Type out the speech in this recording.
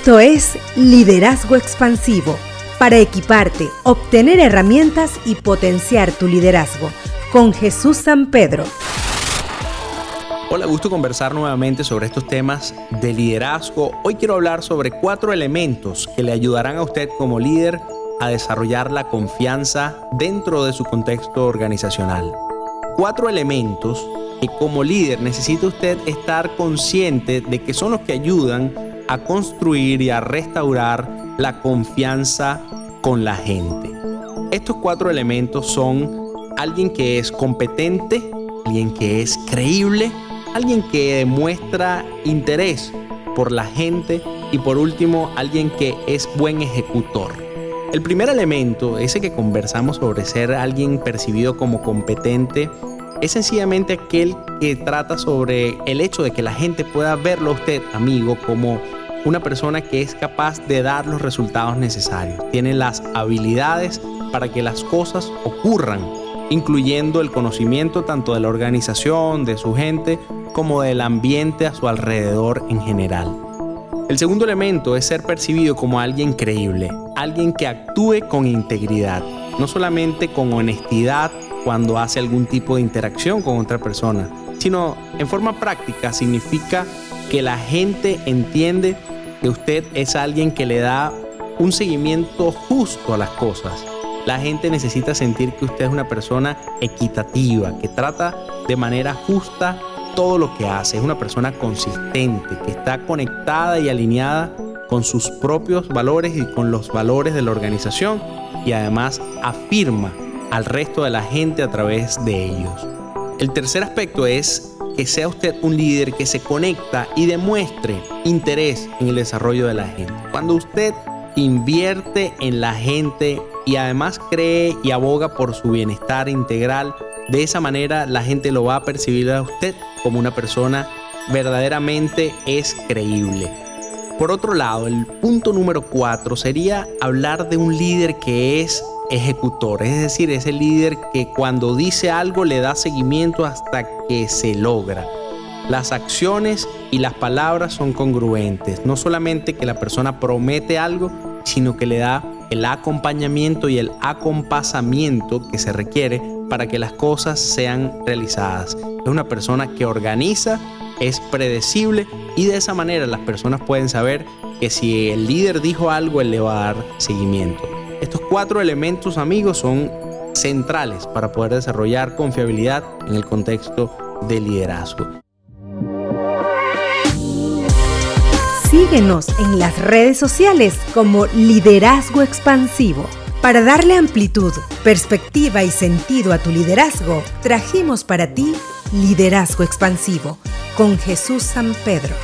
Esto es Liderazgo Expansivo, para equiparte, obtener herramientas y potenciar tu liderazgo, con Jesús San Pedro. Hola, gusto conversar nuevamente sobre estos temas de liderazgo. Hoy quiero hablar sobre cuatro elementos que le ayudarán a usted como líder a desarrollar la confianza dentro de su contexto organizacional. Cuatro elementos que como líder necesita usted estar consciente de que son los que ayudan a construir y a restaurar la confianza con la gente. Estos cuatro elementos son alguien que es competente, alguien que es creíble, alguien que demuestra interés por la gente y por último alguien que es buen ejecutor. El primer elemento, ese que conversamos sobre ser alguien percibido como competente, es sencillamente aquel que trata sobre el hecho de que la gente pueda verlo a usted, amigo, como una persona que es capaz de dar los resultados necesarios. Tiene las habilidades para que las cosas ocurran, incluyendo el conocimiento tanto de la organización, de su gente, como del ambiente a su alrededor en general. El segundo elemento es ser percibido como alguien creíble, alguien que actúe con integridad, no solamente con honestidad cuando hace algún tipo de interacción con otra persona, sino en forma práctica significa que la gente entiende que usted es alguien que le da un seguimiento justo a las cosas. La gente necesita sentir que usted es una persona equitativa, que trata de manera justa todo lo que hace. Es una persona consistente, que está conectada y alineada con sus propios valores y con los valores de la organización y además afirma al resto de la gente a través de ellos. El tercer aspecto es que sea usted un líder que se conecta y demuestre interés en el desarrollo de la gente. Cuando usted invierte en la gente y además cree y aboga por su bienestar integral, de esa manera la gente lo va a percibir a usted como una persona verdaderamente es creíble. Por otro lado, el punto número cuatro sería hablar de un líder que es ejecutor, es decir, es el líder que cuando dice algo le da seguimiento hasta que se logra. Las acciones y las palabras son congruentes, no solamente que la persona promete algo, sino que le da el acompañamiento y el acompasamiento que se requiere para que las cosas sean realizadas. Es una persona que organiza, es predecible y de esa manera las personas pueden saber que si el líder dijo algo, él le va a dar seguimiento. Estos cuatro elementos, amigos, son centrales para poder desarrollar confiabilidad en el contexto de liderazgo. Síguenos en las redes sociales como Liderazgo Expansivo. Para darle amplitud, perspectiva y sentido a tu liderazgo, trajimos para ti Liderazgo Expansivo con Jesús San Pedro.